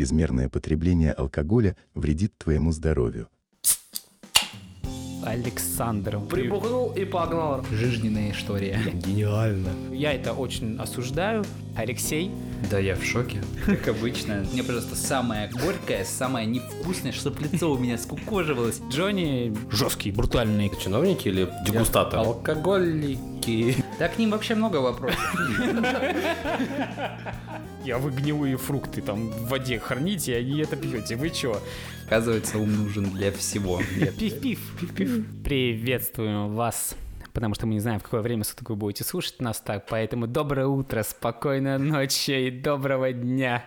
чрезмерное потребление алкоголя вредит твоему здоровью. Александр. Прибухнул и погнал. Жизненная история. Гениально. Я это очень осуждаю. Алексей. Да я в шоке. Как обычно. Мне, пожалуйста, самое горькое, самое невкусное, чтобы лицо у меня скукоживалось. Джонни жесткий, брутальный. Чиновники или дегустаторы? Алкоголики. Да к ним вообще много вопросов. Я вы гнилые фрукты там в воде храните, а не это пьете. Вы чё? Оказывается, ум нужен для всего. Пив-пив. Пив-пив. Приветствуем вас потому что мы не знаем, в какое время суток вы будете слушать нас так, поэтому доброе утро, спокойной ночи и доброго дня.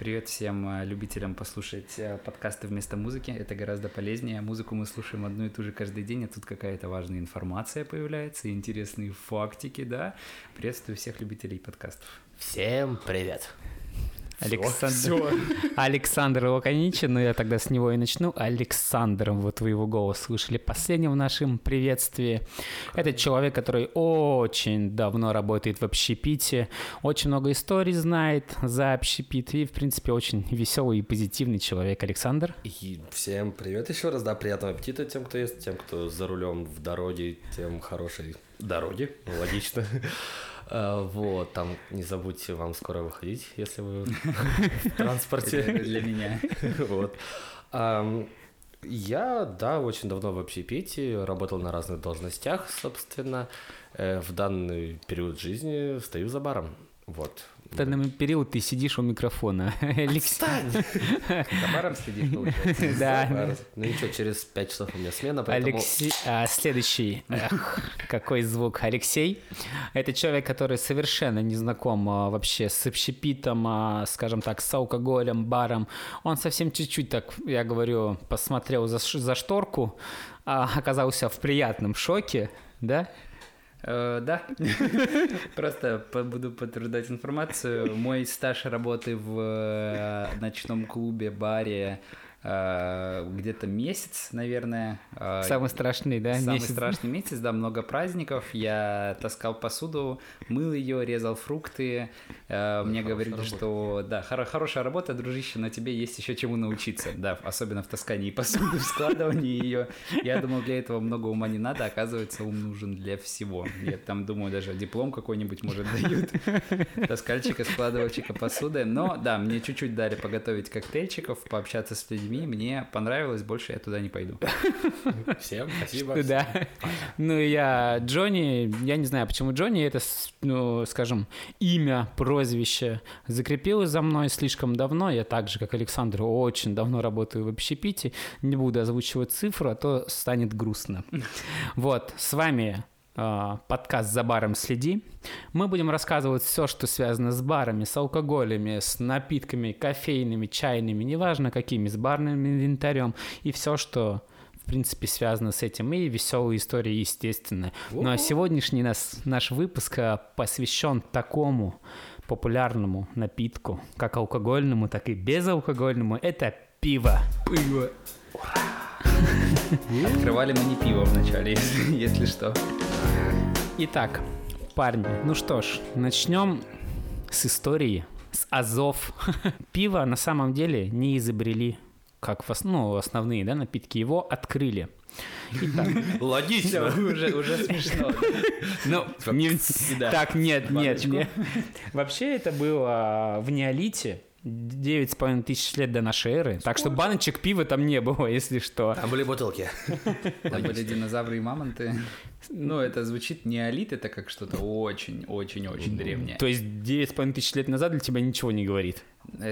Привет всем э, любителям послушать э, подкасты вместо музыки. Это гораздо полезнее. Музыку мы слушаем одну и ту же каждый день, а тут какая-то важная информация появляется, интересные фактики, да. Приветствую всех любителей подкастов. Всем привет. Александр... Александр но я тогда с него и начну. Александр, вот вы его голос слышали последним в нашем приветствии. Это человек, который очень давно работает в общепите, очень много историй знает за общепит и, в принципе, очень веселый и позитивный человек. Александр? И всем привет еще раз, да, приятного аппетита тем, кто есть, тем, кто за рулем в дороге, тем хорошей дороги, логично. А, вот, там не забудьте вам скоро выходить, если вы в транспорте. Для меня. Вот. Я, да, очень давно в общепите, работал на разных должностях, собственно. Э, в данный период жизни стою за баром. Вот. В данный период ты сидишь у микрофона. Отстань! За баром сидишь, получается? Да. Ну ничего, через пять часов у меня смена, поэтому... Алексей... А, следующий. Эх, какой звук. Алексей. Это человек, который совершенно не знаком а, вообще с общепитом, а, скажем так, с алкоголем, баром. Он совсем чуть-чуть так, я говорю, посмотрел за, за шторку, а, оказался в приятном шоке, да? Э, да, просто буду подтверждать информацию. Мой стаж работы в э, ночном клубе, баре где-то месяц, наверное. Э, самый страшный, да? Самый месяц. страшный месяц, да, много праздников. Я таскал посуду, мыл ее, резал фрукты. Э, мне говорили, работа. что да, хор- хорошая работа, дружище, но тебе есть еще чему научиться, да, особенно в таскании посуды, в складывании ее. Я думал, для этого много ума не надо, оказывается, ум нужен для всего. Я там думаю, даже диплом какой-нибудь, может, дают. Таскальщика, складывальщика посуды. Но да, мне чуть-чуть дали поготовить коктейльчиков, пообщаться с людьми людьми, мне понравилось, больше я туда не пойду. Всем спасибо. Да. Ну, я Джонни, я не знаю, почему Джонни, это, ну, скажем, имя, прозвище закрепилось за мной слишком давно. Я так же, как Александр, очень давно работаю в общепите. Не буду озвучивать цифру, а то станет грустно. Вот, с вами подкаст «За баром следи». Мы будем рассказывать все, что связано с барами, с алкоголями, с напитками, кофейными, чайными, неважно какими, с барным инвентарем и все, что в принципе, связано с этим, и веселые истории, естественно. Ну а сегодняшний нас, наш выпуск а, посвящен такому популярному напитку, как алкогольному, так и безалкогольному. Это пиво. Пиво. Открывали мы не пиво вначале, если, если что. Итак, парни, ну что ж, начнем с истории, с азов. Пиво на самом деле не изобрели как ну, основные да, напитки, его открыли. Итак. Логично. уже, уже смешно. Ну, не, так, нет, нет, нет. Вообще это было в неолите, Девять с половиной тысяч лет до нашей эры. Сколько? Так что баночек пива там не было, если что. Там были бутылки. Там были динозавры и мамонты. Ну, это звучит неолит, это как что-то очень-очень-очень древнее. То есть девять с половиной тысяч лет назад для тебя ничего не говорит?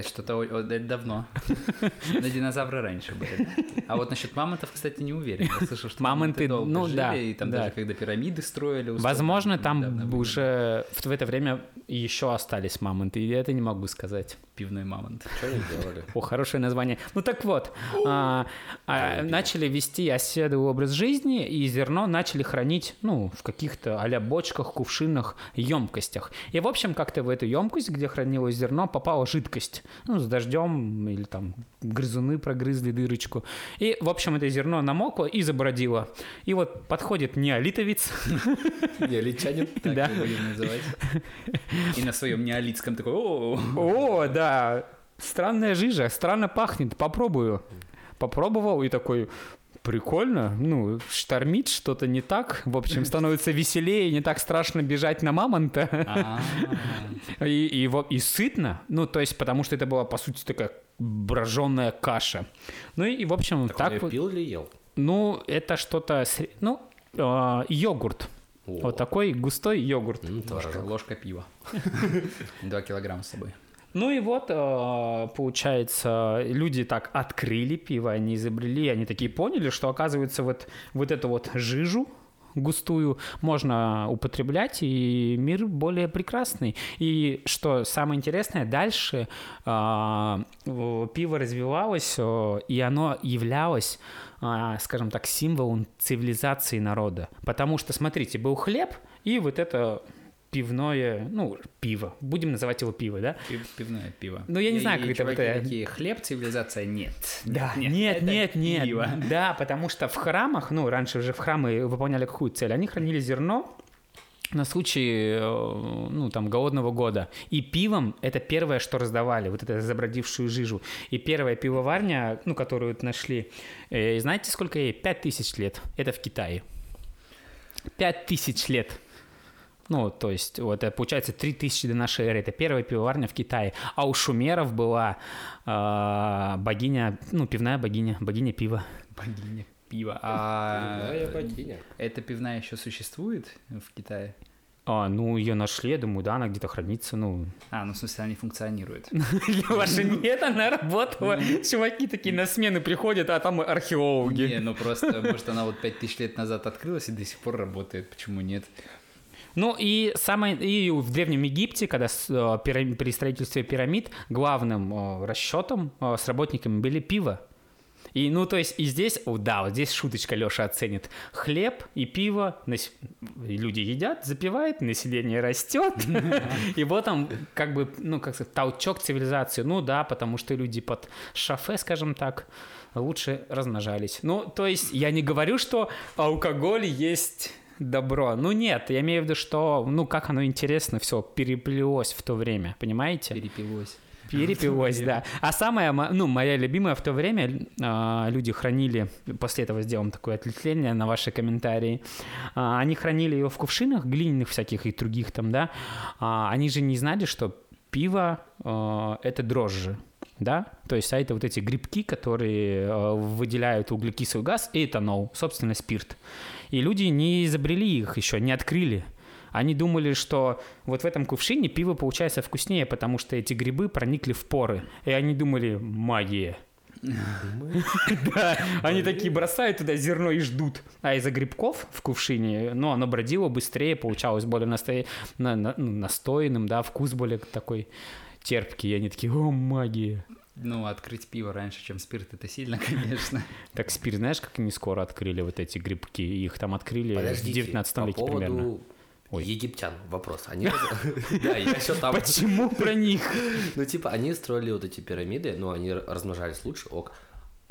Что-то это давно. На динозавры раньше были. А вот насчет мамонтов, кстати, не уверен. Я слышал, что мамонты, долго ну, жили, да, и там да. даже когда пирамиды строили. Возможно, там уже в это время еще остались мамонты, и я это не могу сказать. Пивной мамонт. Что они делали? О, хорошее название. Ну так вот, а, а, начали вести оседлый образ жизни, и зерно начали хранить, ну, в каких-то а бочках, кувшинах, емкостях. И, в общем, как-то в эту емкость, где хранилось зерно, попала жидкость. Ну, с дождем или там грызуны прогрызли дырочку. И, в общем, это зерно намокло и забродило. И вот подходит неолитовец. Неолитянин. Так да. будем называть. И на своем неолитском такой, о, о, да, странная жижа, странно пахнет, попробую. Попробовал и такой, прикольно, ну, штормит, что-то не так, в общем, становится веселее, не так страшно бежать на мамонта, А, и, и, сытно, ну, то есть, потому что это была, по сути, такая броженная каша. Ну и, в общем, Так, так, вот, пил или ел? ну, это что-то, ну, а, йогурт, О. вот такой густой йогурт. Творожок. ложка пива. Два килограмма с собой. Ну и вот, э, получается, люди так открыли пиво, они изобрели, они такие поняли, что, оказывается, вот, вот эту вот жижу густую можно употреблять, и мир более прекрасный. И что самое интересное, дальше о, пиво развивалось, о, и оно являлось, а, скажем так, символом цивилизации народа. Потому что, смотрите, был хлеб, и вот это пивное, ну, пиво. Будем называть его пиво, да? Пив- Пивное пиво. Ну, я не И- знаю, и как это вот, такие, хлеб, цивилизация, нет. Да, нет, это нет, нет. пиво. Да, потому что в храмах, ну, раньше же в храмы выполняли какую цель? Они хранили зерно на случай, э, ну, там, голодного года. И пивом это первое, что раздавали, вот эту забродившую жижу. И первая пивоварня, ну, которую нашли, э, знаете, сколько ей? Пять тысяч лет. Это в Китае. Пять тысяч лет. Ну, то есть, вот это получается 3000 до нашей эры. Это первая пивоварня в Китае. А у шумеров была э, богиня, ну, пивная богиня, богиня пива. Богиня пива. А Да, я богиня. эта пивная еще существует в Китае? А, ну, ее нашли, я думаю, да, она где-то хранится, ну... А, ну в смысле, она не функционирует. Ваша нет, она работала. Чуваки такие на смену приходят, а там археологи. Не, ну просто, может, она вот 5000 лет назад открылась и до сих пор работает. Почему нет? Ну и самое и в древнем Египте, когда э, пира- при строительстве пирамид главным э, расчетом э, с работниками были пиво. И, ну, то есть, и здесь, да, вот здесь шуточка Леша оценит. Хлеб и пиво, нас- люди едят, запивают, население растет. И вот там, как бы, ну, как сказать, толчок цивилизации. Ну, да, потому что люди под шафе, скажем так, лучше размножались. Ну, то есть, я не говорю, что алкоголь есть добро. Ну, нет, я имею в виду, что, ну, как оно интересно все переплелось в то время, понимаете? Перепилось. Перепилось, да. А самая, ну, моя любимая в то время, а, люди хранили, после этого сделаем такое отвлечение на ваши комментарии, а, они хранили ее в кувшинах глиняных всяких и других там, да, А, они же не знали, что пиво это дрожжи, да, то есть, а это вот эти грибки, которые выделяют углекислый газ и этанол, собственно, спирт. И люди не изобрели их еще, не открыли. Они думали, что вот в этом кувшине пиво получается вкуснее, потому что эти грибы проникли в поры. И они думали, магия. Да, они такие бросают туда зерно и ждут. А из-за грибков в кувшине, ну, оно бродило быстрее, получалось более насто- на- на- ну, да, вкус более такой терпкий. И они такие, о, магия. Ну, открыть пиво раньше, чем спирт, это сильно, конечно. Так спирт, знаешь, как они скоро открыли вот эти грибки? Их там открыли в Подождите, 19 по веке поводу примерно. Ой. египтян вопрос. Они... Да, я еще там... Почему про них? Ну, типа, они строили вот эти пирамиды, но они размножались лучше, ок.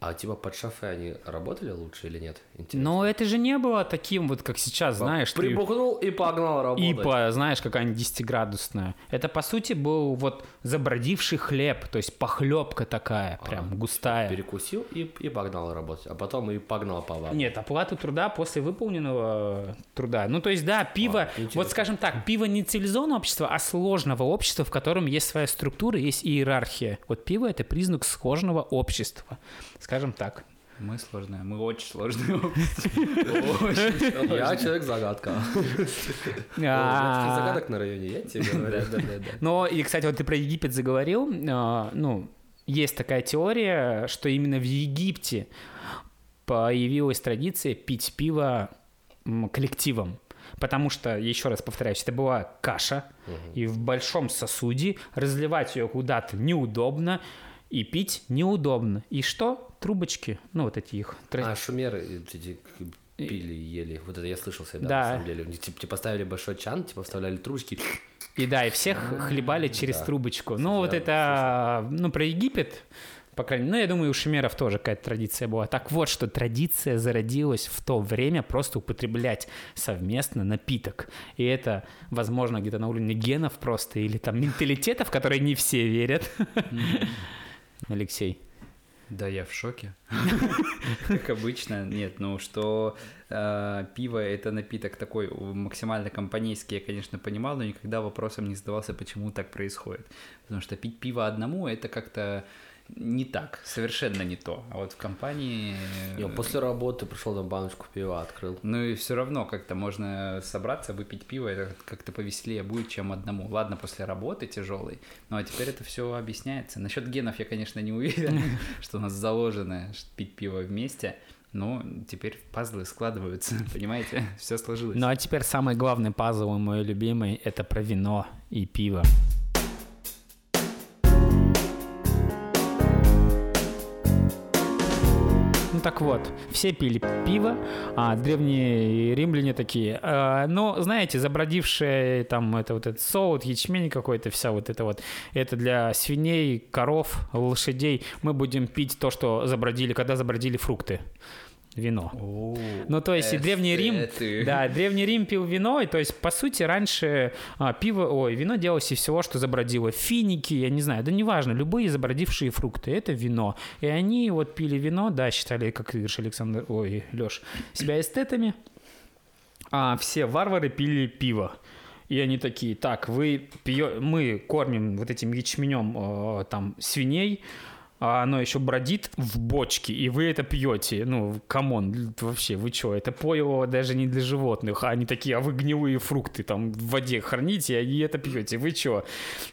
А типа под шафе они работали лучше или нет? Интересно. Но это же не было таким вот, как сейчас, знаешь, ты- Прибухнул и погнал работать. ипа, знаешь, какая-нибудь 10-градусная. Это, по сути, был вот забродивший хлеб, то есть похлебка такая, прям густая. Перекусил и, и погнал работать. А потом и погнал по вам. Нет, оплата труда после выполненного труда. Ну, то есть, да, пиво, интересно. вот скажем так, пиво не цивилизованного общества, а сложного общества, в котором есть своя структура, есть иерархия. Вот пиво — это признак сложного общества, скажем так. Мы сложные, мы очень сложные. Я человек-загадка. О, А, загадок на районе, я тебе говорю. Но, и, кстати, вот ты про Египет заговорил, а, ну, есть такая теория, что именно в Египте появилась традиция пить пиво коллективом. Потому что, еще раз повторяюсь, это была каша, и в большом сосуде разливать ее куда-то неудобно, и пить неудобно. И что? Трубочки, ну вот эти их. А шумеры эти пили, ели. Вот это я слышал всегда, Да. на самом деле. Типа, типа поставили большой чан, типа вставляли трубочки. И да, и всех хлебали через да. трубочку. Ну, вот я это, ну, про Египет, по крайней мере, ну, я думаю, у шумеров тоже какая-то традиция была. Так вот, что традиция зародилась в то время просто употреблять совместно напиток. И это, возможно, где-то на уровне генов просто или там менталитетов, которые не все верят. Алексей? Да, я в шоке. Как обычно. Нет, ну что э, пиво это напиток такой максимально компанейский, я, конечно, понимал, но никогда вопросом не задавался, почему так происходит. Потому что пить пиво одному это как-то не так, совершенно не то. А вот в компании... Я э, после работы пришел на баночку пива, открыл. Ну и все равно как-то можно собраться, выпить пиво, это как-то повеселее будет, чем одному. Ладно, после работы тяжелый, ну а теперь это все объясняется. Насчет генов я, конечно, не уверен, что у нас заложено пить пиво вместе. Но теперь пазлы складываются, понимаете? Все сложилось. Ну а теперь самый главный пазл мой любимый — это про вино и пиво. Ну так вот, все пили пиво, а древние римляне такие, э, ну, знаете, забродившие там это вот этот соут, ячмень какой-то, вся вот это вот, это для свиней, коров, лошадей. Мы будем пить то, что забродили, когда забродили фрукты вино. Ну, то есть и Древний Рим, да, Древний Рим пил вино, и то есть, по сути, раньше а, пиво, ой, вино делалось из всего, что забродило. Финики, я не знаю, да неважно, любые забродившие фрукты, это вино. И они вот пили вино, да, считали, как ты говоришь, Александр, ой, Леш, себя эстетами, а все варвары пили пиво. И они такие, так, вы пьё... мы кормим вот этим ячменем э, там свиней, а оно еще бродит в бочке, и вы это пьете. Ну, come on, вообще, вы что, это пойло даже не для животных, а они такие, а вы гнилые фрукты там в воде храните, и это пьете, вы что?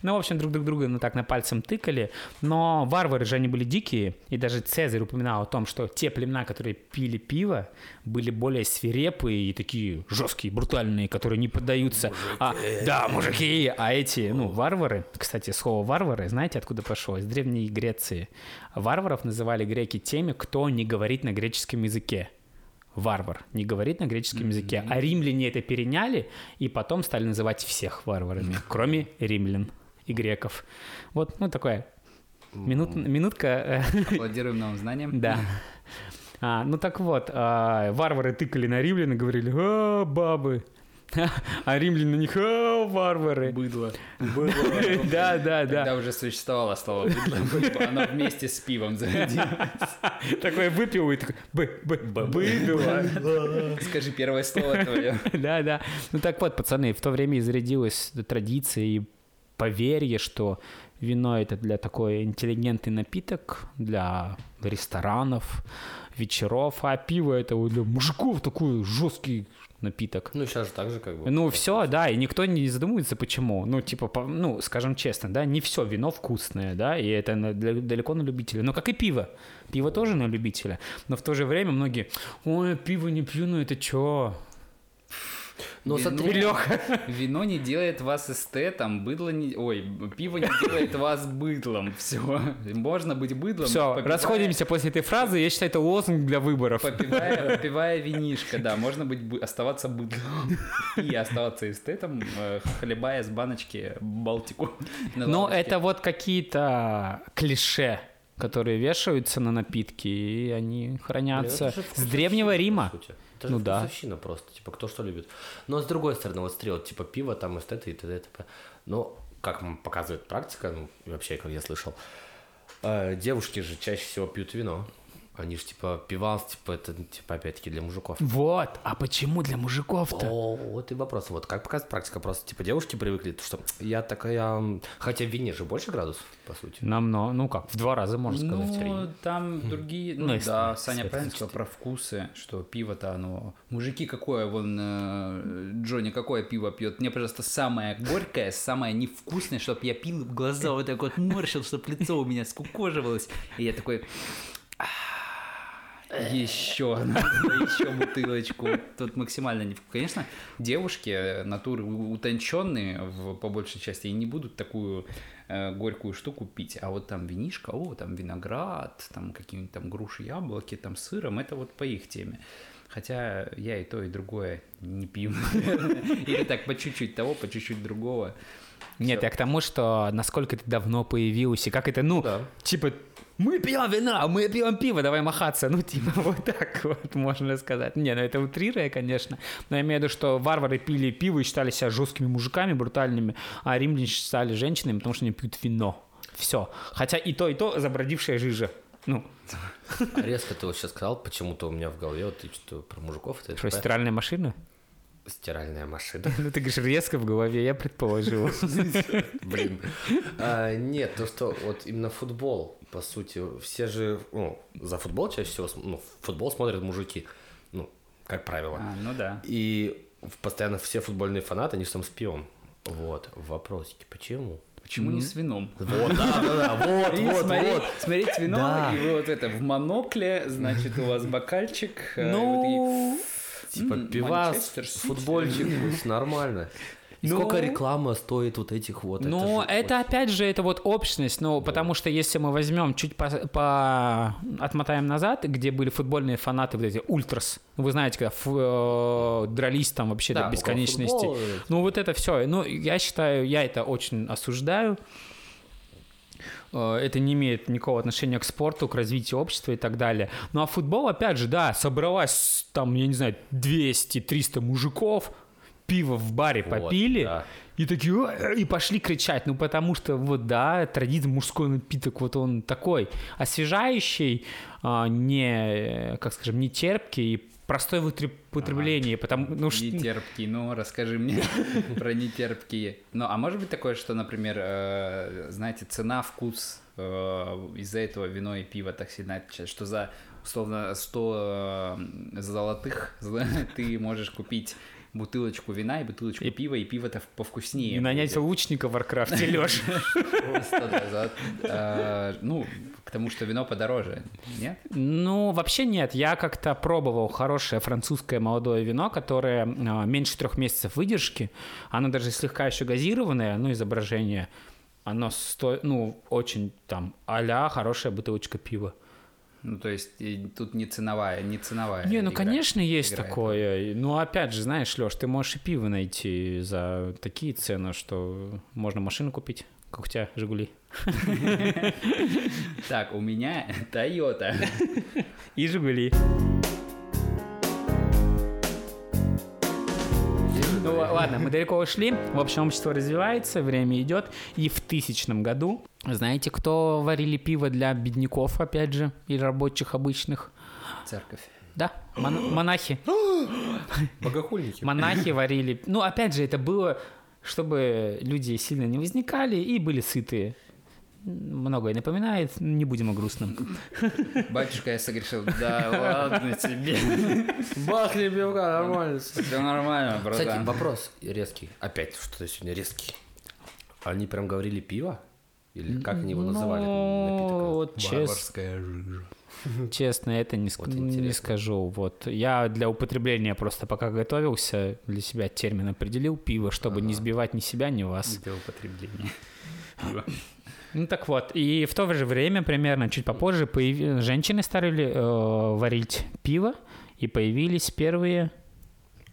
Ну, в общем, друг друг друга ну, так на пальцем тыкали, но варвары же они были дикие, и даже Цезарь упоминал о том, что те племена, которые пили пиво, были более свирепые и такие жесткие, брутальные, которые не поддаются. А, да, мужики, а эти, ну, варвары, кстати, слово варвары, знаете, откуда пошло? Из Древней Греции. Варваров называли греки теми, кто не говорит на греческом языке. Варвар не говорит на греческом языке. А римляне это переняли и потом стали называть всех варварами, кроме римлян и греков. Вот, ну, такое минут, минутка. э, Аплодируем новым знаниям. Да. А, ну так вот, а, варвары тыкали на римлян и говорили, а, бабы. А римляне на них, варвары. Быдло. Да, да, да. Тогда уже существовало слово быдло. Оно вместе с пивом зародилось. Такой выпил и такой, бы, бы, быдло. Скажи первое слово твое. Да, да. Ну так вот, пацаны, в то время изрядилась традиция и поверье, что вино это для такой интеллигентный напиток, для ресторанов, вечеров, а пиво это для мужиков такой жесткий напиток. Ну, сейчас же так же как бы. Ну, все, да, и никто не задумывается, почему. Ну, типа, по- ну, скажем честно, да, не все вино вкусное, да, и это на- для- далеко на любителя. Но как и пиво. Пиво тоже на любителя. Но в то же время многие, ой, пиво не пью, ну это чё? Ну, Вино- смотри, Леха. Вино не делает вас эстетом, быдло не... Ой, пиво не делает вас быдлом. Все. Можно быть быдлом. Все, попивая- расходимся после этой фразы. Я считаю, это лозунг для выборов. Попивая, попивая винишко, да, можно быть, бы- оставаться быдлом и оставаться эстетом, э, хлебая с баночки Балтику. Но это вот какие-то клише, которые вешаются на напитки, и они хранятся с Древнего по Рима. сути. Это Ну же да. вкусовщина просто, типа, кто что любит. Но с другой стороны, вот вот, типа, пиво, там, эстеты и т.д. и т.п. Ну, как показывает практика, ну, и вообще, как я слышал, э, девушки же чаще всего пьют вино. Они же, типа, пивас, типа, это, типа, опять-таки, для мужиков. Вот, а почему для мужиков-то? О, вот и вопрос. Вот как показывает практика, просто, типа, девушки привыкли, что я такая... Хотя в вине же больше градусов, по сути. Намного, ну как, в два раза, можно сказать. Ну, там другие... Ну, Ну, да, Саня правильно сказал про вкусы, что пиво-то оно... Мужики какое, вон, э, Джонни какое пиво пьет? Мне, пожалуйста, самое горькое, самое невкусное, чтобы я пил, глаза вот так вот морщил, чтобы лицо у меня скукоживалось. И я такой... Еще, еще бутылочку. Тут максимально не... Конечно, девушки натуры утонченные в, по большей части и не будут такую э, горькую штуку пить. А вот там винишко, о, там виноград, там какие-нибудь там груши, яблоки, там сыром, это вот по их теме. Хотя я и то, и другое не пью. Или так по чуть-чуть того, по чуть-чуть другого. Нет, я к тому, что насколько это давно появилось, и как это, ну, Да. типа, мы пьем вина, мы пьем пиво, давай махаться. Ну, типа, вот так вот можно сказать. Не, ну это утрируя, конечно. Но я имею в виду, что варвары пили пиво и считали себя жесткими мужиками, брутальными, а римляне считали женщинами, потому что они пьют вино. Все. Хотя и то, и то забродившая жижа. Ну, А резко ты вот сейчас сказал, почему-то у меня в голове вот ты что про мужиков, это что, стиральная машина? стиральная машина. Ну, ты говоришь, резко в голове, я предположил. Блин. А, нет, то, что вот именно футбол, по сути, все же, ну, за футбол чаще всего, ну, футбол смотрят мужики, ну, как правило. А, ну да. И постоянно все футбольные фанаты, они там с пивом. Вот, вопросики, почему? Почему не с вином? Вот, да, да, да, вот, И вот, смотреть, вот. смотреть вино, Да. и вы вот это в монокле, значит, у вас бокальчик. э, и Ну, Типа пивас, футбольчик, нормально. И Ну, сколько реклама стоит вот этих вот? Ну, же это, очень- опять же, это вот общность, ну, потому что если мы возьмем, чуть по, по- отмотаем назад, где были футбольные фанаты, вот эти ультрас, вы знаете, когда фу- э, дрались там вообще Да, до бесконечности. футбола. Ну, вот это все. Ну, я считаю, я это очень осуждаю. Э, Это не имеет никакого отношения к спорту, к развитию общества и так далее. Ну а футбол, опять же, да, собралась там, я не знаю, 200-300 мужиков, пиво в баре Вот, попили, да. и такие, и пошли кричать. Ну потому что, вот да, традиция, мужской напиток, вот он такой освежающий, а, не, как скажем, не терпкий и простой в употреб- употреблении, потому ну, ш- Нетерпкий, ну расскажи мне про нетерпкие. Ну, а может быть такое, что, например, э, знаете, цена, вкус э, из-за этого вино и пиво так сильно отличается, что за условно 100 э, золотых ты можешь купить бутылочку вина и бутылочку пива, и пиво-то повкуснее. и нанять будет. лучника в Warcraft е, Леш. Э, Ну, к тому, что вино подороже, нет? Ну, вообще нет. Я как-то пробовал хорошее французское молодое вино, которое а, меньше трех месяцев выдержки. Оно даже слегка еще газированное, ну, из-за брожения. Оно стоит, ну, очень там а хорошая бутылочка пива. Ну, то есть тут не ценовая, не ценовая. Не, ну, игра конечно, есть играет такое. И- Ну, опять же, знаешь, Леш, ты можешь и пиво найти за такие цены, что можно машину купить, как у тебя, Жигули. Так, у меня Toyota. И Жигули. Ну ладно, мы далеко ушли. В общем, общество развивается, время идет. И в тысячном году, знаете, кто варили пиво для бедняков, опять же, и рабочих обычных? Церковь. Да, мон- монахи. Богохульники. Монахи варили. Ну, опять же, это было, чтобы люди сильно не возникали и были сытые. Многое напоминает, не будем о грустном. Батюшка, я согрешил. Да ладно тебе. Бахни пивка, нормально. Все нормально, Кстати, братан. вопрос резкий. Опять что-то сегодня резкий. Они прям говорили пиво? Или как они его называли? Ну, вот чес- жижа. честно, это не, ск- Вот не скажу. Вот я для употребления просто пока готовился, для себя термин определил пиво, чтобы не сбивать ни себя, ни вас. Для употребления. Ну так вот, и в то же время, примерно чуть попозже, появи- женщины стали э, варить пиво, и появились первые...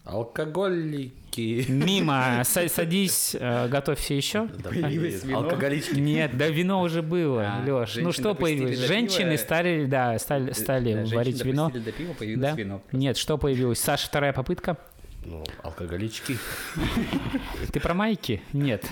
Алкоголики. Мимо, Са- садись, э, готовься еще. Да, Появилось вино? Алкоголички. Нет, да вино уже было, А, Леш. Ну что появилось? Женщины пива. стали, да, стали, стали Да, женщины варить вино. до пива, появилось Да? вино. Нет, что появилось? Саша, вторая попытка. Ну, алкоголички. Ты про майки? Нет.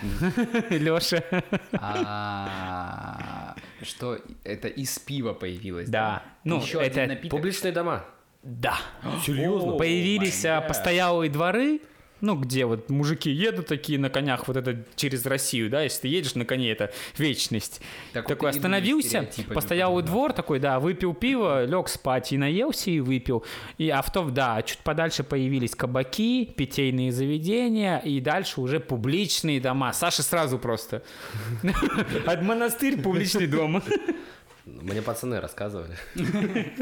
Леша. А, Что это из пива появилось? Да. Ну, это-. Публичные дома. Да. Серьезно? Появились а, постоялые дворы, ну, где вот мужики едут такие на конях, вот это через Россию, да, если ты едешь на коне, это вечность. Так вот такой мы остановился, стереотипами постоялый потом, двор такой, да, выпил пиво, лег спать и наелся и выпил. И авто, да, чуть подальше появились кабаки, питейные заведения и дальше уже публичные дома. Саша сразу просто. От монастырь публичный дом. Мне пацаны рассказывали.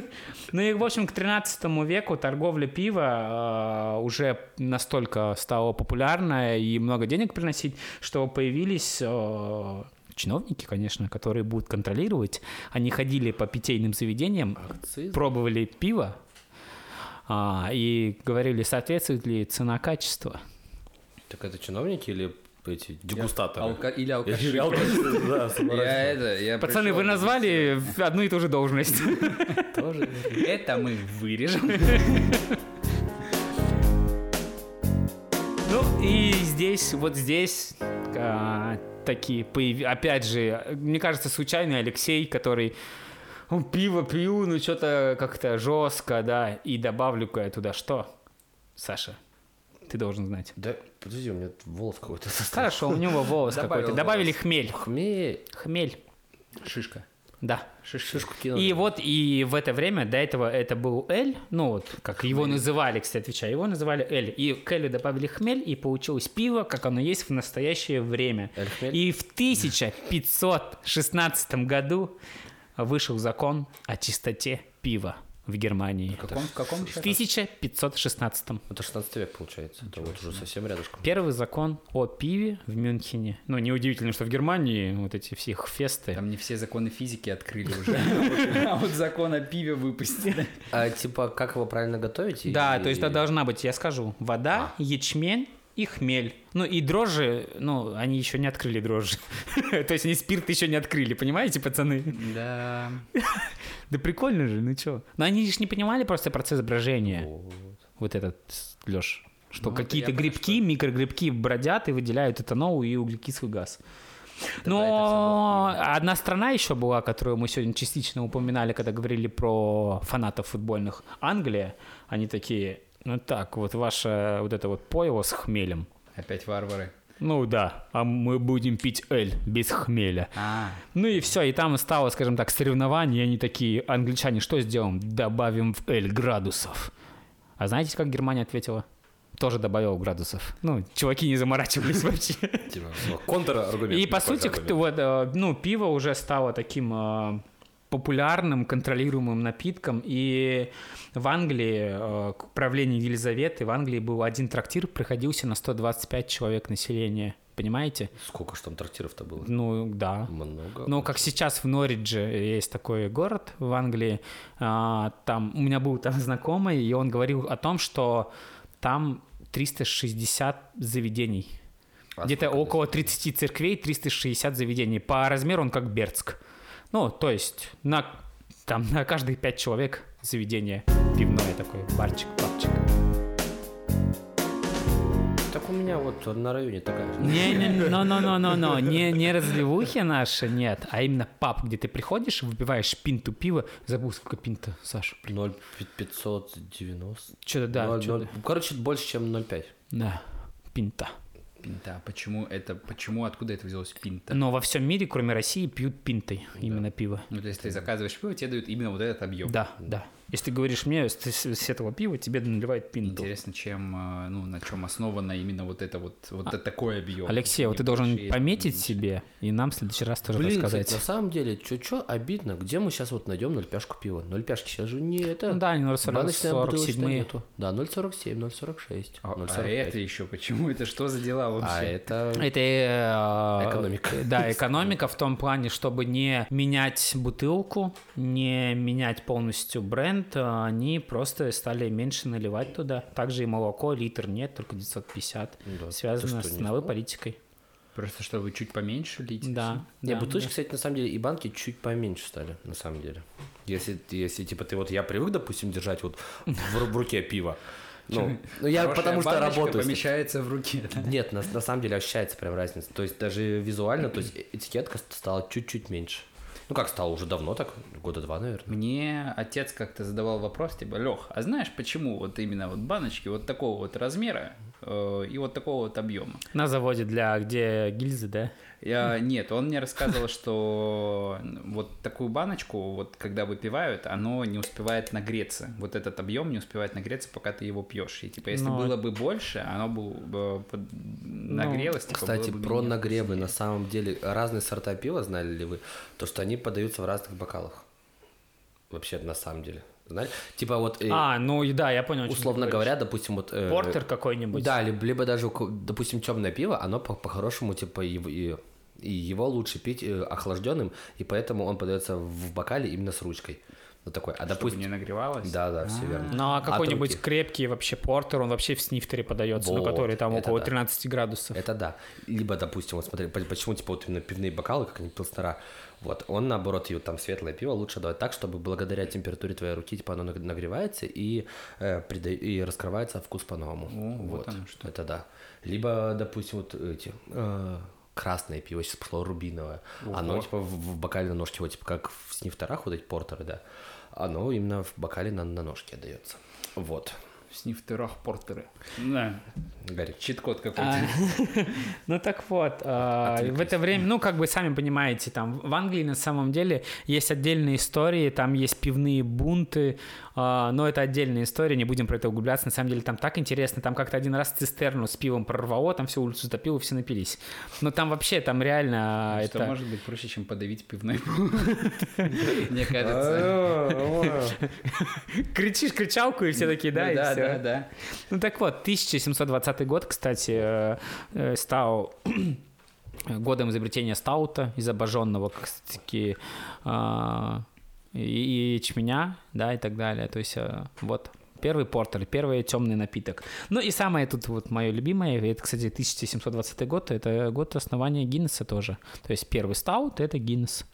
Ну и, в общем, к 13 веку торговля пива э, уже настолько стала популярна и много денег приносить, что появились э, чиновники, конечно, которые будут контролировать. Они ходили по питейным заведениям, Акциз. пробовали пиво а, и говорили, соответствует ли цена-качество. Так это чиновники или эти дегустаторы? Алка- Или Я алкаши. алкаши, да, Я сообразил. это, я Пацаны, вы назвали одну и ту же должность. Тоже. Это мы вырежем. Ну и здесь, вот здесь, а, такие появи... Опять же, мне кажется, случайный Алексей, который «Ну, пиво пью, ну что-то как-то жестко, да, и добавлю-ка я туда что? Саша, ты должен знать. Да, подожди, у меня волос какой-то состав. Хорошо, у него волос какой-то. Добавили хмель. Хмель. Хмель, Шишка. да. Шишку кинул. И вот, и в это время, до этого это был Эль, ну вот, как его называли, кстати, отвечаю, его называли Эль. И к Элю добавили хмель, и получилось пиво, как оно есть в настоящее время. И в 1516 году вышел закон о чистоте пива в Германии. В каком, в каком В еще? 1516. Это 16 век, получается. Это вот уже совсем рядышком. Первый закон о пиве в Мюнхене. Ну, неудивительно, что в Германии вот эти все их фесты. Там не все законы физики открыли уже. А вот закон о пиве выпустили. А типа, как его правильно готовить? Да, то есть это должна быть, я скажу, вода, ячмень и хмель. Ну и дрожжи, ну, они еще не открыли дрожжи. То есть они спирт еще не открыли, понимаете, пацаны? Да. Да прикольно же, ну чё? Но они же не понимали просто процесс брожения. Вот. Этот, Лёш. Что Ну, какие-то грибки, микрогрибки бродят и выделяют этанол и углекислый газ. Но одна страна еще была, которую мы сегодня частично упоминали, когда говорили про фанатов футбольных. Англия. Они такие, ну так, вот ваше вот это вот пойло с хмелем. Опять варвары. Ну да, а мы будем пить эль без хмеля. А, Ну и все, и там стало, скажем так, соревнование, и они такие, англичане, что сделаем? Добавим в эль градусов. А знаете, как Германия ответила? Тоже добавил градусов. Ну, чуваки не заморачивались вообще. Типа, ну, контраргумент. И по сути, вот, э, ну, пиво уже стало таким э, популярным, контролируемым напитком. И в Англии, э, к правлению Елизаветы, в Англии был один трактир, приходился на 125 человек населения. Понимаете? Сколько ж там трактиров-то было? Ну, да. Много. Ну, как сейчас в Норридже есть такой город в Англии, а, там у меня был там знакомый, и он говорил о том, что там 360 заведений. А Где-то около 30 церквей, 360 заведений. По размеру он как Бердск. Ну, то есть на, там, на каждые 5 человек заведение пивное такое, барчик, папчик. Так у меня вот на районе такая же. Не, не, но, но, но, но, но, не, не разливухи наши, нет, а именно паб, где ты приходишь, выпиваешь пинту пива, забыл сколько пинта, Саша. 0,590. Что-то да, Ноль- чё-то- ноль- Короче, больше, чем 0,5. да, пинта. Пинта. Почему это, почему, откуда это взялось пинта? Но во всем мире, кроме России, пьют пинтой именно пиво. Ну, то есть ты заказываешь пиво, тебе дают именно вот этот объем. Да, да. Если ты говоришь мне с, с- этого пива, тебе наливают пинту. Интересно, чем, э, ну, на чем основано именно вот это вот, вот это такой объем. Алексей, вот ты должен пометить меньше. себе, и нам в следующий раз тоже Блин, рассказать. кстати, на самом деле, чё-чё обидно. Где мы сейчас вот найдем 0,5 пива? 0,5 сейчас же не это. Ну да, они баночная бутылочная 47 нету. Да, 0,47, 0,46, А, а 0,45. это еще почему? Это что за дела вообще? А это... Это э, Экономика. Да, экономика в том плане, чтобы не менять бутылку, не менять полностью бренд, а они просто стали меньше наливать туда. Также и молоко, литр нет, только 950. Да. Связано с что, ценовой знал? политикой. Просто чтобы чуть поменьше лить? Да. Не, да, бутылочки, кстати, на самом деле, и банки чуть поменьше стали, на самом деле. Если, если типа, ты вот, я привык, допустим, держать вот в, в руке пиво. Ну, ну, я потому что работаю. с- помещается в руке. да? Нет, на, на самом деле ощущается прям разница. То есть даже визуально, то есть э- этикетка стала чуть-чуть меньше. Ну как стало уже давно так, года два, наверное. Мне отец как-то задавал вопрос, типа, Лех, а знаешь, почему вот именно вот баночки вот такого вот размера и вот такого вот объема? На заводе для где гильзы, да? Я, нет, он мне рассказывал, что вот такую баночку, вот когда выпивают, оно не успевает нагреться. Вот этот объем не успевает нагреться, пока ты его пьешь. И типа, если Ну, было бы больше, оно бы бы под- нагрелось. типа, Кстати, было бы про нагревы, вкуснее. на самом деле, разные сорта пива, знали ли вы, то, что они подаются в разных бокалах. Вообще, на самом деле. Знали? Типа вот, э, А, ну и да, я понял. условно говоря, допустим, вот... э, Портер какой-нибудь. Да, либо, либо даже, допустим, темное пиво, оно по- по-хорошему, типа, его, и, и его лучше пить э, охлажденным, и поэтому он подается в бокале именно с ручкой. Вот такой. А Чтобы допустим... не нагревалось. Да, да, все верно. Ну, а От какой-нибудь крепкий вообще портер, он вообще в снифтере подается, ну, Вот, который там около да. 13 градусов. Это да. Либо, допустим, вот смотри, по- почему типа вот именно пивные бокалы, как они пилснера, вот, он наоборот, вот там светлое пиво лучше давать так, чтобы благодаря температуре твоей руки, типа, оно наг- нагревается и, э, прида- и раскрывается вкус по-новому. О, вот оно что. Это да. Либо, допустим, вот эти, э, красное пиво, сейчас пошло рубиновое. Оно, типа, в, в бокале на ножке, вот, типа, как в снифтерах вот эти портеры, да. Оно именно в бокале на, на ножке отдается. Вот. Снифтерах портеры. Да, Гарри. чит-код какой-то. А, Ну так вот, а, в это время, ну как бы сами понимаете, там в Англии на самом деле есть отдельные истории, там есть пивные бунты, а, но это отдельная история, не будем про это углубляться. На самом деле там так интересно, там как-то один раз цистерну с пивом прорвало, там всю улицу затопило, все напились. Но там вообще, там реально Что это... может быть проще, чем подавить пивной бунт? Мне кажется. Кричишь кричалку, и все такие, да, Ну и Да, да. Ну так вот, 1720 год, кстати, э, э, стал годом изобретения стаута из обожженного, кстати, а, и, и ячменя, да, и так далее. То есть э, вот первый портер, первый темный напиток. Ну и самое тут вот мое любимое, это, кстати, 1720 год, это год основания Гиннесса тоже. То есть первый стаут — это Гиннесс.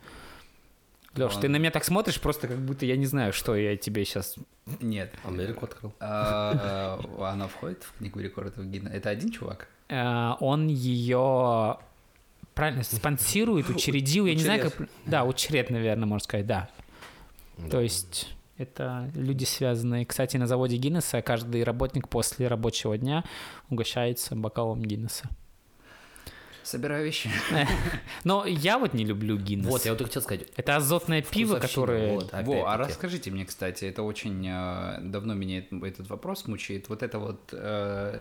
Леш, ты на меня так смотришь, просто как будто я не знаю, что я тебе сейчас... Нет. Америку открыл. А, Она входит в книгу рекордов Гинна. Это один чувак? Э, он ее правильно спонсирует, учредил, я не знаю, как... Да, учред, наверное, можно сказать, да. То есть это люди связанные. Кстати, на заводе Гиннесса каждый работник после рабочего дня угощается бокалом Гиннесса. Собираю вещи. Но я вот не люблю Гиннес. Вот, я вот и хотел сказать. Это азотное пиво, которое... вот, Во, а расскажите мне, кстати, это очень э, давно меня эт- этот вопрос мучает. Вот это вот э,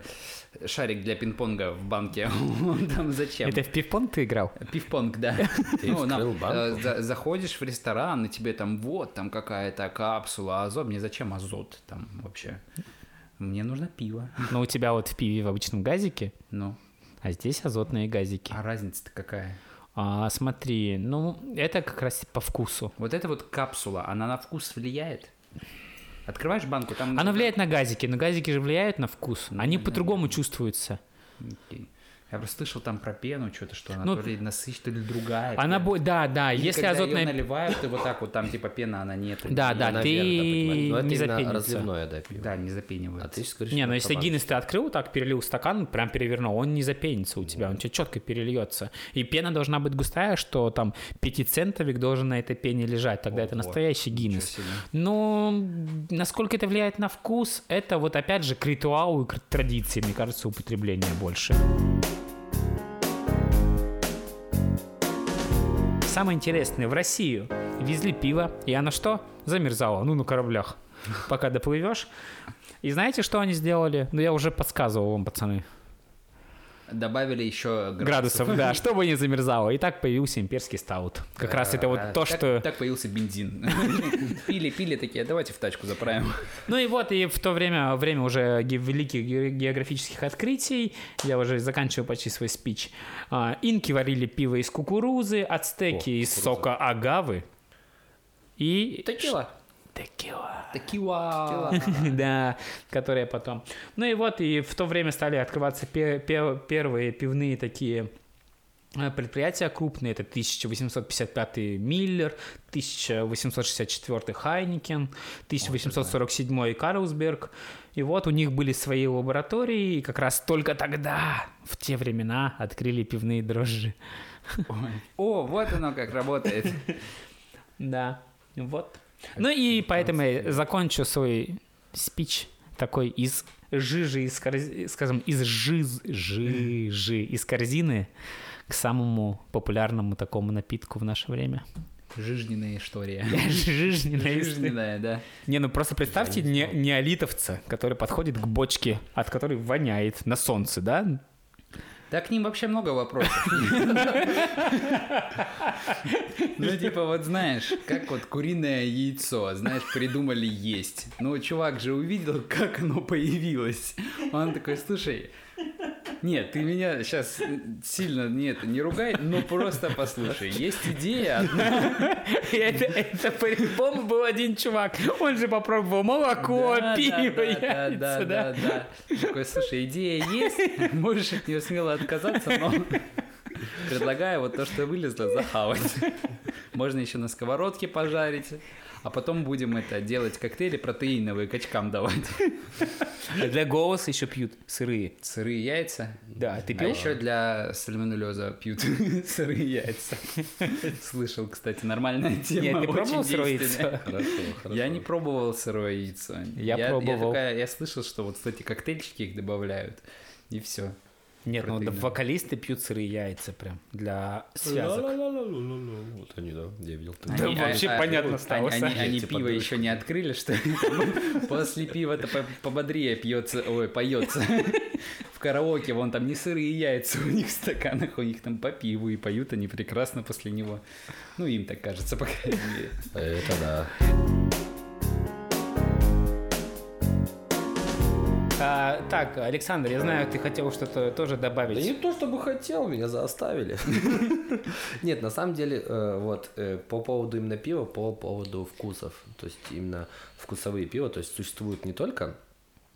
шарик для пинг-понга в банке, там зачем? Это в пивпонг ты играл? Пивпонг, да. Ты Ну, нам, э, заходишь в ресторан, и тебе там вот там какая-то капсула азот. Мне зачем азот там вообще? Мне нужно пиво. Но у тебя вот в пиве в обычном газике, Ну, а здесь азотные газики. а разница-то какая? А, смотри, ну, это как раз по вкусу. Вот эта вот капсула, она на вкус влияет? Открываешь банку, там... Она влияет на газики, но газики же влияют на вкус. Они да, по-другому чувствуются. Окей. Я просто слышал там про пену, что-то, что она Ну, то ли насыщенная, то ли другая. Она будет, да, да, Или если когда азотная... наливают, ты вот так вот там типа пена, она нет. Да, да, Наверно, ты это не запенится. разливное, да, пиво. Да, не запенивается. А ты сейчас говоришь, Не, ну если Гиннес ты открыл, так перелил стакан, прям перевернул, он не запенится у тебя, он тебе четко перельется. И пена должна быть густая, что там пятицентовик должен на этой пене лежать, тогда это настоящий Гиннес. Но насколько это влияет на вкус, это вот опять же к ритуалу и к традиции, мне кажется, употребления больше. Самое интересное, в Россию везли пиво, и оно что? Замерзало, ну на кораблях, пока доплывешь. И знаете, что они сделали? Ну я уже подсказывал вам, пацаны. Добавили еще Градусов, да, чтобы не замерзало. И так появился имперский стаут. Как раз это вот то, так, что... Так появился бензин. Пили, пили такие, давайте в тачку заправим. Ну и вот, и в то время, время уже великих ге- географических открытий, я уже заканчиваю почти свой спич, а, инки варили пиво из кукурузы, ацтеки из сока агавы и... Текила. Текила. Такива. да, которые потом. Ну и вот, и в то время стали открываться пе- пе- первые пивные такие э, предприятия крупные. Это 1855 Миллер, 1864 Хайникен, 1847 Карлсберг. И вот у них были свои лаборатории, и как раз только тогда, в те времена, открыли пивные дрожжи. Ой. О, вот оно как работает. Да, вот. Ну и поэтому я закончу свой спич такой из жижи, из скажем, из жиз, жижи, из корзины к самому популярному такому напитку в наше время. Жизненная история. Жизненная история. Жизненная, да. Не, ну просто представьте не, неолитовца, который подходит к бочке, от которой воняет на солнце, да? Да к ним вообще много вопросов. Ну, типа, вот знаешь, как вот куриное яйцо, знаешь, придумали есть. Ну, чувак же увидел, как оно появилось. Он такой, слушай, нет, ты меня сейчас сильно нет, не ругай, но просто послушай. Есть идея одна. Это, это по-любому был один чувак. Он же попробовал молоко, Да, пиво, да, яйца, да, да, да, да. Такой, слушай, идея есть, можешь от нее смело отказаться, но предлагаю вот то, что вылезло, захавать. Можно еще на сковородке пожарить. А потом будем это делать коктейли протеиновые, качкам давать. А Для голоса еще пьют сырые. Сырые яйца. Да, ты А пил? еще для сальмонеллеза пьют сырые яйца. Слышал, кстати, нормальная тема. Нет, ты пробовал сырое яйцо? Хорошо, хорошо. Я не пробовал сырое яйцо. Я пробовал. такая- я слышал, что вот, кстати, коктейльчики их добавляют. И все. Нет, ну Протеиновые. вокалисты пьют сырые яйца прям для связок. Вот они, да, я видел. Да вообще понятно стало, Они, пиво еще не открыли, что? После пива-то по- пободрее пьется, ой, поется. В караоке вон там не сырые яйца у них в стаканах, у них там по пиву, и поют они прекрасно после него. Ну, им так кажется, по крайней мере. Это да. Так, Александр, я знаю, ты хотел что-то тоже Да добавить. не то, чтобы хотел, меня заставили. Нет, на самом деле, э, вот э, по поводу именно пива, по поводу вкусов, то есть именно вкусовые пива, то есть существуют не только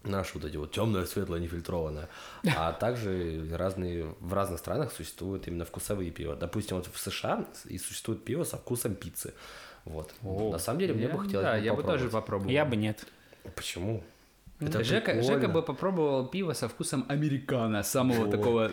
наши вот эти вот темное, светлое, нефильтрованное, а также разные, в разных странах существуют именно вкусовые пива. Допустим, вот в США и существует пиво со вкусом пиццы. Вот. на самом деле, мне Я- бы хотелось Да, бы я бы тоже попробовал. Я бы нет. Почему? Жека, прикольно. Жека бы попробовал пиво со вкусом американо, самого Вот. такого...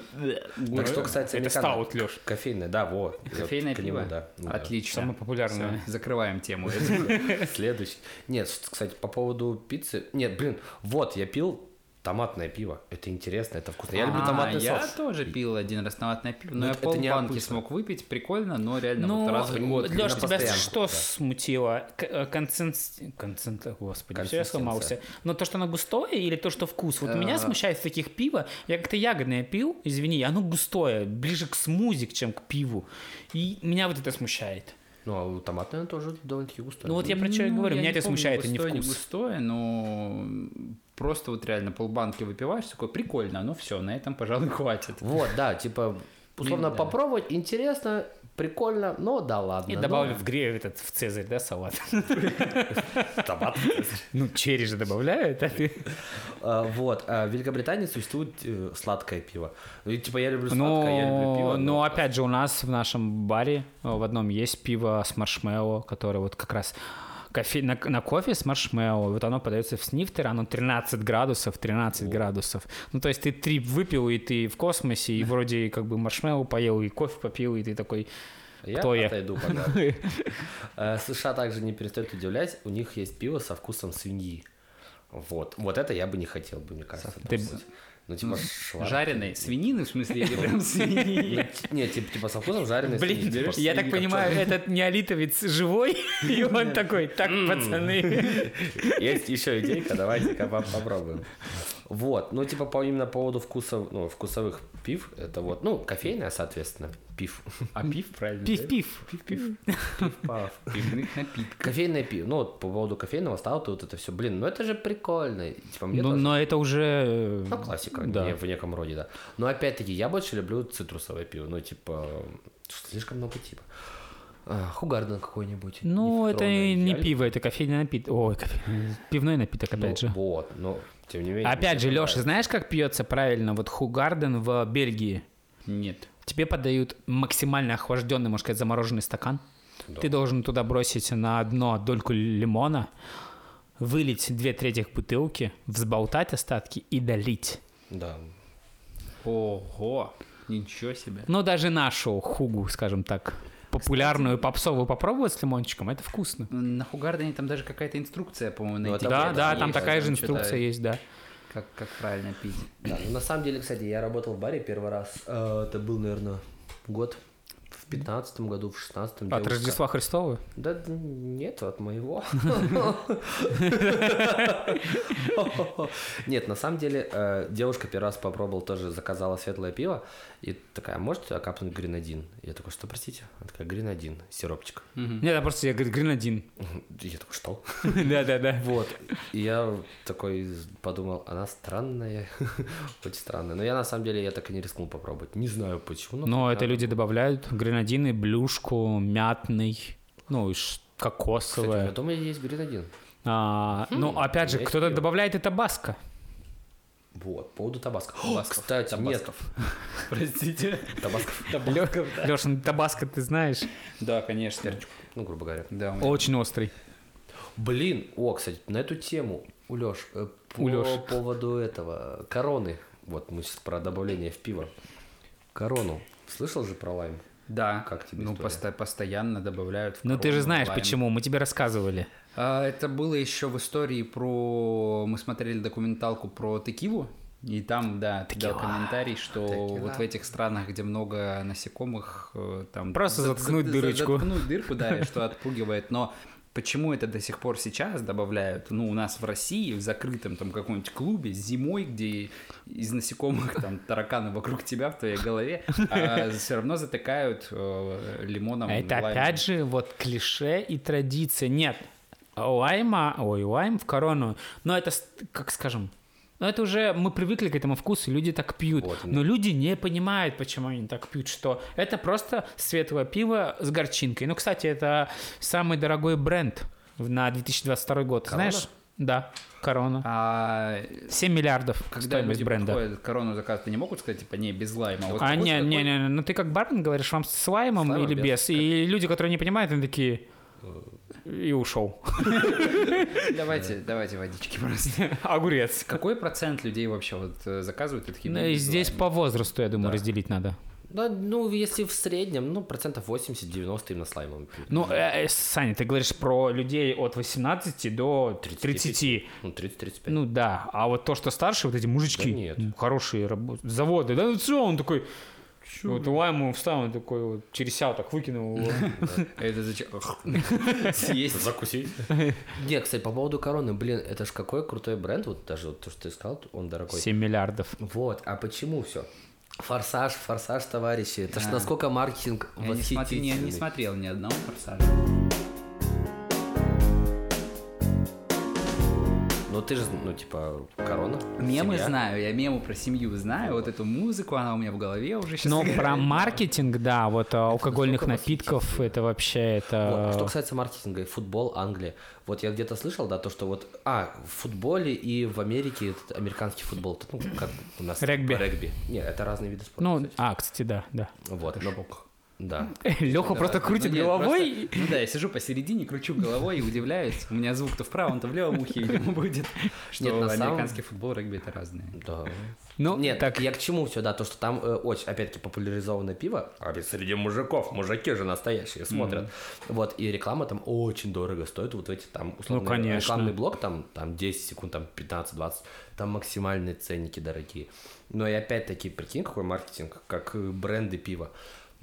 Так что, кстати, Это стаут, Лёш. Кофейное, да, во. Кофейное Вот к нему, пиво? да. Отлично. Самое популярное. Всё, закрываем тему. Следующий. Нет, кстати, по поводу пиццы. Нет, блин, вот, я пил томатное пиво. Это интересно, это вкусно. Я люблю А, томатный я сос. тоже пил один раз томатное пиво, но Ну, я полбанки смог выпить, прикольно, но реально Ну, вот раз в год. На тебя что да. смутило? К- э, Концент... Концент... Господи, все, я сломался. Но то, что оно густое или то, что вкус? Вот меня А. смущает в таких пиво. Я как-то ягодное пил, извини, оно густое, ближе к смузи, чем к пиву. И меня вот это смущает. Ну, а томатное тоже довольно-таки густое. Ну вот я про что и Ну, говорю, я меня не это помню, смущает, а не густое, не вкус. густое, но просто вот реально полбанки выпиваешь, такое прикольно, ну все, на этом, пожалуй, хватит. Вот, да, типа, условно, попробовать, интересно, прикольно, но да ладно. И но- добавлю в гре этот, в цезарь, да, салат? Томат. Ну, черри же добавляют, а ты... А, Вот, а в Великобритании существует э, сладкое пиво. Ну, и, типа, я люблю сладкое, я люблю пиво. Но, но- но опять же, у нас в нашем баре э, в одном есть пиво с маршмеллоу, которое вот как раз кофе, на, на кофе с маршмеллоу. Вот оно подается в снифтер, оно 13 градусов, 13 градусов. Ну, то есть ты три выпил, и ты в космосе, и вроде как бы маршмеллоу поел, и кофе попил, и ты такой... Я Кто я? отойду подальше. Э, США также не перестают удивлять, у них есть пиво со вкусом свиньи. Вот. Вот это я бы не хотел бы, мне кажется. Ты-. Ну, типа, швар- Жареной свинины, в смысле, или прям свиньи? Т- Нет, типа, типа со вкусом жареной Блин, свиньи. Типа, я так понимаю, этот неолитовец живой, и он такой, так, пацаны. Есть еще идейка, давайте-ка по- попробуем. Вот, ну, типа, по именно по поводу вкусов, ну, вкусовых пив, это вот, ну, кофейная, соответственно, пив. А пив, правильно? Пив-пив. Пав. Пивных напитков. Кофейное пиво. Ну, вот по поводу кофейного стаута, вот это все, блин, ну это же прикольно. Типа, мне Ну, тоже- но это уже... э, Ну, классика, Да. не- в неком роде, да. Но опять-таки, я больше люблю цитрусовое пиво. Ну, типа, слишком много типа. А, Хугарден какой-нибудь. Ну, это не пиво, это кофейный напиток. Ой, кофе- пивной напиток, Ну, опять же. Вот, но тем не менее. Опять же, Леша, знаешь, как пьется правильно? Вот Хугарден в Бельгии. Нет. Тебе подают максимально охлажденный, можно сказать, замороженный стакан. Да. Ты должен туда бросить на дно дольку лимона, вылить две трети бутылки, взболтать остатки и долить. Да. Ого, ничего себе. Ну, даже нашу хугу, скажем так, популярную попсовую попробовать с лимончиком, это вкусно. На Хугардене там даже какая-то инструкция, по-моему, на Ну, Да, да, есть, там такая же инструкция есть, да. Как, как правильно пить. Да, ну, на самом деле, кстати, я работал в баре первый раз. Э, Это был, наверное, год в пятнадцатом году, в шестнадцатом. От Рождества Христова? Да нет, от моего. Нет, на самом деле, э, девушка первый раз попробовала, тоже заказала светлое пиво, и такая, можете капнуть гренадин? Я такой, что, простите? Она такая, гренадин, сиропчик. Нет, я просто, я говорю, гренадин. Я такой, что? Да-да-да. Вот. И я такой подумал, она странная, очень странная. Но я на самом деле, я так и не рискнул попробовать. Не знаю почему. Но это люди добавляют гренадины, блюшку, мятный, ну, и Кстати, кокосовое. меня дома есть гренадин. А, ну, опять же, кто-то пиво. добавляет это баска. Вот, по поводу табаско. О, Табасков. кстати, нет. Табасков. Простите. Табасков. Леша, табаско ты знаешь? Да, конечно. Ну, грубо говоря. Да, меня- Очень острый. Блин, о, кстати, на эту тему, у Лёш, э, по У поводу этого, короны, вот мы сейчас про добавление в пиво. Корону, слышал же про лайм? Да, Как тебе ну, посто- постоянно добавляют. в Ну ты же знаешь лайм. почему, мы тебе рассказывали. А, Это было еще в истории про... Мы смотрели документалку про текиву, и там, да, ты дал комментарий, что вот в этих странах, где много насекомых, э, там... Просто за- заткнуть за- дырочку. Заткнуть дырку, да, и что отпугивает, но Почему это до сих пор сейчас добавляют? Ну, у нас в России, в закрытом там каком-нибудь клубе, зимой, где из насекомых там тараканы вокруг тебя в твоей голове, все равно затыкают э, лимоном. Это лаймом. опять же вот клише и традиция. Нет, лайма, ой, лайм в корону, но это, как скажем, ну это уже мы привыкли к этому вкусу, люди так пьют. Вот, но люди не понимают, почему они так пьют, что это просто светлое пиво с горчинкой. Ну, кстати, это самый дорогой бренд на 2022 год. Корона? Знаешь? Да, корона. А 7 миллиардов когда стоимость люди бренда. корону заказывать, они могут сказать, типа, не, без лайма. Вот А, не, какой- не, не, ну ты как бармен говоришь, вам с лаймом С лаймом или без? без? И люди, которые не понимают, они такие... И ушел. Давайте, давайте водички просто. Огурец. Какой процент людей вообще вот э, заказывают такие Ну, здесь по возрасту, я думаю, Да. разделить надо. Да, ну, если в среднем, ну, процентов 80-90 именно с лаймом. пьют. Ну, э, э, Саня, ты говоришь про людей от 18 до 35. 30. Ну, 30-35. Ну да, а вот то, что старше, вот эти мужички, Да нет. хорошие работы, заводы, да ну что, он такой, вот лайм ему встал, он такой вот через себя вот так выкинул его. Это зачем? Съесть. Закусить. Не, кстати, по поводу короны, блин, это ж какой крутой бренд, вот даже вот то, что ты сказал, он дорогой. 7 миллиардов. Вот, а почему все? Форсаж, форсаж, товарищи. Это ж насколько маркетинг Я не, смотри- не- не восхитительный. смотрел ни одного форсажа. Ну ты же, ну типа, корона. Мемы семья. знаю, я мемы про семью знаю, вот эту музыку, она у меня в голове уже сейчас. Но про маркетинг, да, вот а, алкогольных настолько напитков, восхитительно. это вообще, Вот, а что это... касается маркетинга, и футбол, Англия. Вот я где-то слышал, да, то, что вот, а, в футболе и в Америке этот американский футбол, это, ну, как у нас... Регби. Регби. Не, это разные виды спорта, Ну, кстати. а, кстати, да, да. Вот, но- Да. Леха просто крутит Ну нет, головой. просто- ну да, я сижу посередине, кручу головой и удивляюсь. У меня звук то в правом, то в левом ухе, видимо, будет. Что Нет, на самом- американский футбол, регби это разные. Да. Ну, Нет, так, я к чему все, да, то, что там э, очень, опять-таки, популяризованное пиво, а ведь среди мужиков, мужики же настоящие смотрят. Вот, и реклама там очень дорого стоит, вот эти там, условно, Ну, конечно. рекламный блок, там, там 10 секунд, там 15-20, там максимальные ценники дорогие. Но и опять-таки, прикинь, какой маркетинг, как э, бренды пива.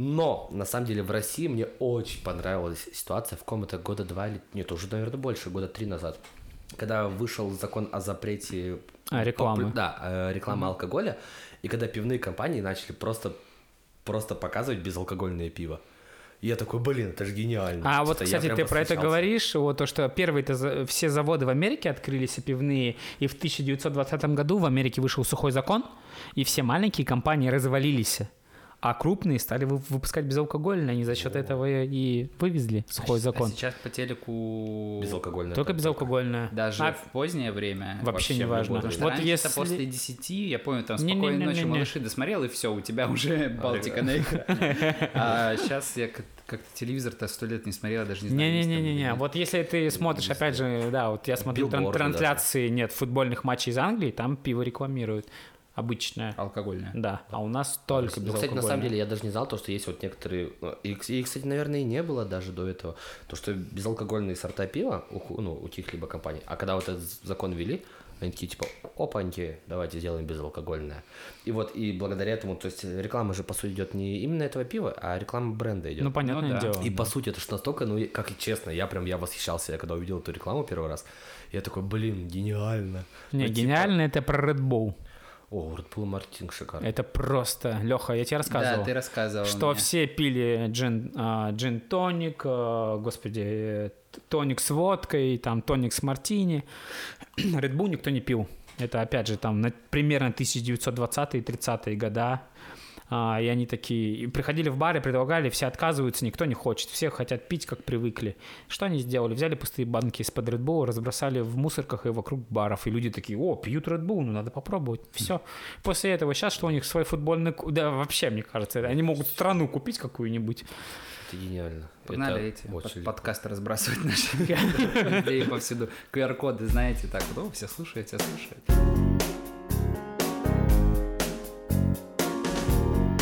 Но, на самом деле, в России мне очень понравилась ситуация в ком-то года два или... Нет, уже, наверное, больше, года три назад. Когда вышел закон о запрете... А, рекламы. попу- Да, э, рекламы алкоголя. И когда пивные компании начали просто, просто показывать безалкогольное пиво. И я такой, блин, это же гениально. А вот, кстати, ты про это говоришь, вот то, что первые-то все заводы в Америке открылись и пивные, и в 1920 году в Америке вышел сухой закон, и все маленькие компании развалились, а крупные стали вы- выпускать безалкогольное, они за счет этого и вывезли сухой А закон. сейчас по телеку... Безалкогольное. Только безалкогольное. Даже А, в позднее время. Вообще не в важно. любое Потому что Вот раньше если- после 10, я помню, там. «Спокойной ночи, малыши» досмотрел, и все, у тебя уже Балтика на экране. А сейчас я как- как-то телевизор-то сто лет не смотрел, даже не знаю. Не-не-не-не, вот если ты смотришь, опять же, да, вот я смотрю трансляции, нет, футбольных матчей из Англии, там пиво рекламируют, обычное, Алкогольное. да, а у нас только Ну, кстати, на самом деле, я даже не знал, то, что есть вот некоторые... И, и, кстати, наверное, и не было даже до этого. То, что безалкогольные сорта пива у, ну, у каких-либо компаний. А когда вот этот закон ввели, они такие, типа, опаньки, давайте сделаем безалкогольное. И вот, и благодаря этому, то есть реклама же, по сути, идет не именно этого пива, а реклама бренда идет. Ну, понятное Ну да. дело. И по сути это ж настолько, ну, как и честно, я прям, я восхищался, я когда увидел эту рекламу первый раз, я такой, блин, гениально. Не, Ну, типа, гениально это про Red Bull. О, Red Bull маркетинг шикарный. Это просто, Леха, я тебе рассказывал, Да, ты рассказывал что мне. все пили джин, а, джин тоник, а, господи, тоник с водкой, там тоник с мартини. Red Bull никто не пил. Это опять же там на, примерно 1920-30-е года. А, и они такие, и приходили в бары, предлагали, все отказываются, никто не хочет, все хотят пить, как привыкли. Что они сделали? Взяли пустые банки из-под Red Bull, разбросали в мусорках и вокруг баров, и люди такие, о, пьют Red Bull, ну надо попробовать. Все. После этого сейчас что у них свой футбольный... Да, вообще, мне кажется, они могут страну купить какую-нибудь. Это гениально. Погнали Это эти под- очень подкасты разбрасывать наши людей повсюду. QR-коды, знаете, так вот, о, все слушают, все слушают.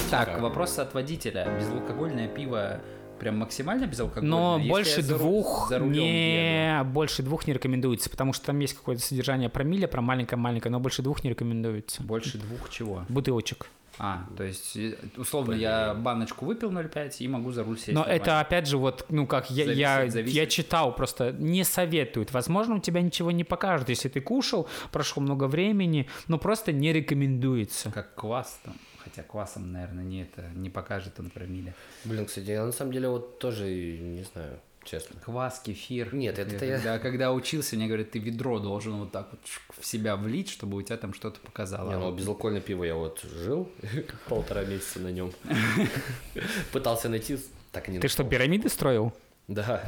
Так, вопрос от водителя. Безалкогольное пиво прям максимально безалкогольное? Но Если больше я двух за рулем еду. не больше двух не рекомендуется, потому что там есть какое-то содержание промилле, про маленькое-маленькое, но больше двух не рекомендуется. Больше двух чего? Бутылочек. А, то есть, э, условно, я баночку выпил 0,5 и могу за руль сесть. Но это опять же вот, ну как я, я, Зависит, зависит. я читал, просто не советуют. Возможно, у тебя ничего не покажут, если ты кушал, прошло много времени, но просто не рекомендуется. Как квас там. Хотя квасом, наверное, не это не покажет он промилле. Блин, кстати, я на самом деле вот тоже не знаю, честно. Квас, кефир. Нет, это я- когда, когда учился, мне говорят, ты ведро должен вот так вот в себя влить, чтобы у тебя там что-то показало. Не, А ну вот безалкогольное пиво я вот жил полтора месяца на нем. Пытался найти, так и не Ты что, пирамиды строил? Да.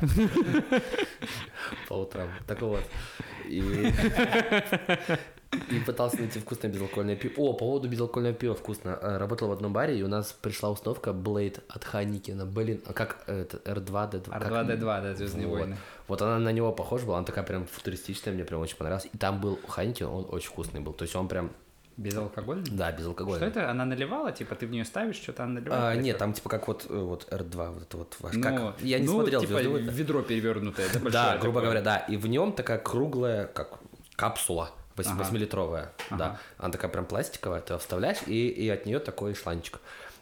По утрам. Так вот. И... И пытался найти вкусное безалкогольное пиво. О, по поводу безалкогольного пива вкусно. Э, Работал в одном баре, и у нас пришла установка Blade от Ханикина. Блин, а как это? R2D2? как- R2D2, да, Звездные Вот. войны. Вот она на него похожа была, она такая прям футуристичная, мне прям очень понравилась. И там был Хайнкин, он очень вкусный был. То есть он прям, Безалкогольный? да, безалкогольный. Что это? Она наливала? Типа ты в нее ставишь, что-то она наливает? А, нет, там типа как вот, э, вот R2, вот это вот ваш. Ну, как? Я не ну, смотрел типа «Звездные войны». ведро перевернутое, да, Да, грубо такое? говоря, да. И в нем такая круглая, как капсула. Ага. Восьмилитровая, да. Ага. Она такая прям пластиковая, ты вставляешь, и, и от нее такой шланчик.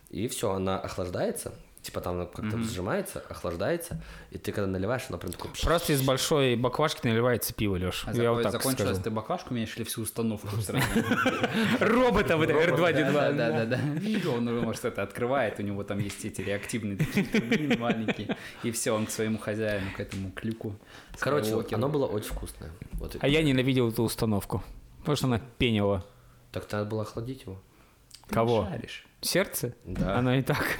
И все, она охлаждается, типа там как-то сжимается, охлаждается, и ты когда наливаешь, она прям такой... Просто из большой баклажки наливается пиво, Леш. А я вот так закончилось, скажу. ты баклажку меняешь или всю установку? Робота вот это Да, R2D2. да, да, да. И он, может, это открывает, у него там есть эти реактивные такие маленькие, и все, он к своему хозяину, к этому клюку. Короче, оно было очень вкусное. А я ненавидел эту установку, потому что она пенила. Так надо было охладить его. Кого? шаришь. Сердце? Да. Оно и так.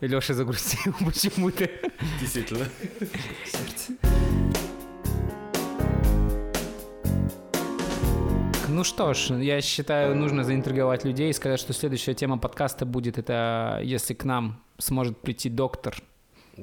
Леша загрустил почему-то. Действительно. Ну что ж, я считаю, нужно заинтриговать людей и сказать, что следующая тема подкаста будет это, если к нам сможет прийти доктор.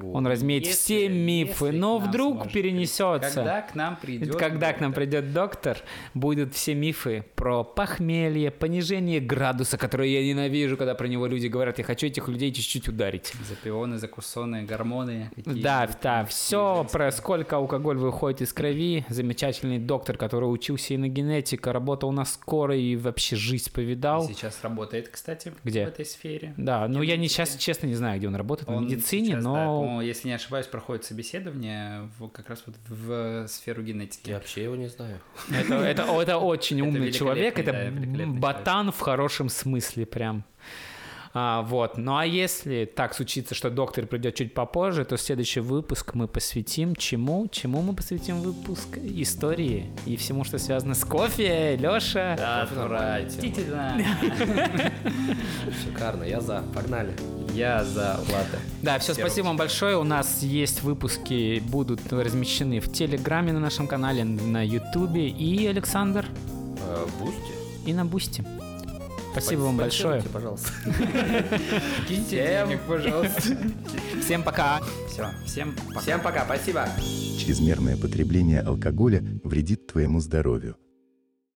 Он размеет Если- все мифы, если но вдруг перенесется. Когда к нам придет... Когда к нам доктор? придет доктор, будут все мифы про похмелье, понижение градуса, которое я ненавижу, когда про него люди говорят, я хочу этих людей чуть-чуть ударить. Запионы, закусоны, гормоны. Да, да, все про сколько алкоголь выходит из крови. Замечательный доктор, который учился и на генетика, работал на скорой и вообще жизнь повидал. Сейчас работает, кстати, Где? в этой сфере. Да, ну я не сейчас, честно, не знаю, где он работает, в Он медицине, сейчас, да, но... по-моему, если не ошибаюсь, проходит собеседование в- как раз вот в сферу генетики. Я вообще его не знаю. Это, это, это очень Это умный человек, это ботан в хорошем смысле прям. А, вот. Ну а если так случится, что доктор придет чуть попозже, то следующий выпуск мы посвятим чему? Чему мы посвятим выпуск? Истории и всему, что связано с кофе. Леша. Отвратительно. Шикарно, я за. Погнали. Я за латте. Да, все, Сироп. спасибо вам большое. У нас есть выпуски, будут размещены в Телеграме на нашем канале, на Ютубе и Александр, Э, Boosty. и на Boosty. Спасибо вам большое. Пожалуйста. Киньте Всем- денег, пожалуйста. Всем пока. Все, всем пока. Всем пока, спасибо. Чрезмерное потребление алкоголя вредит твоему здоровью.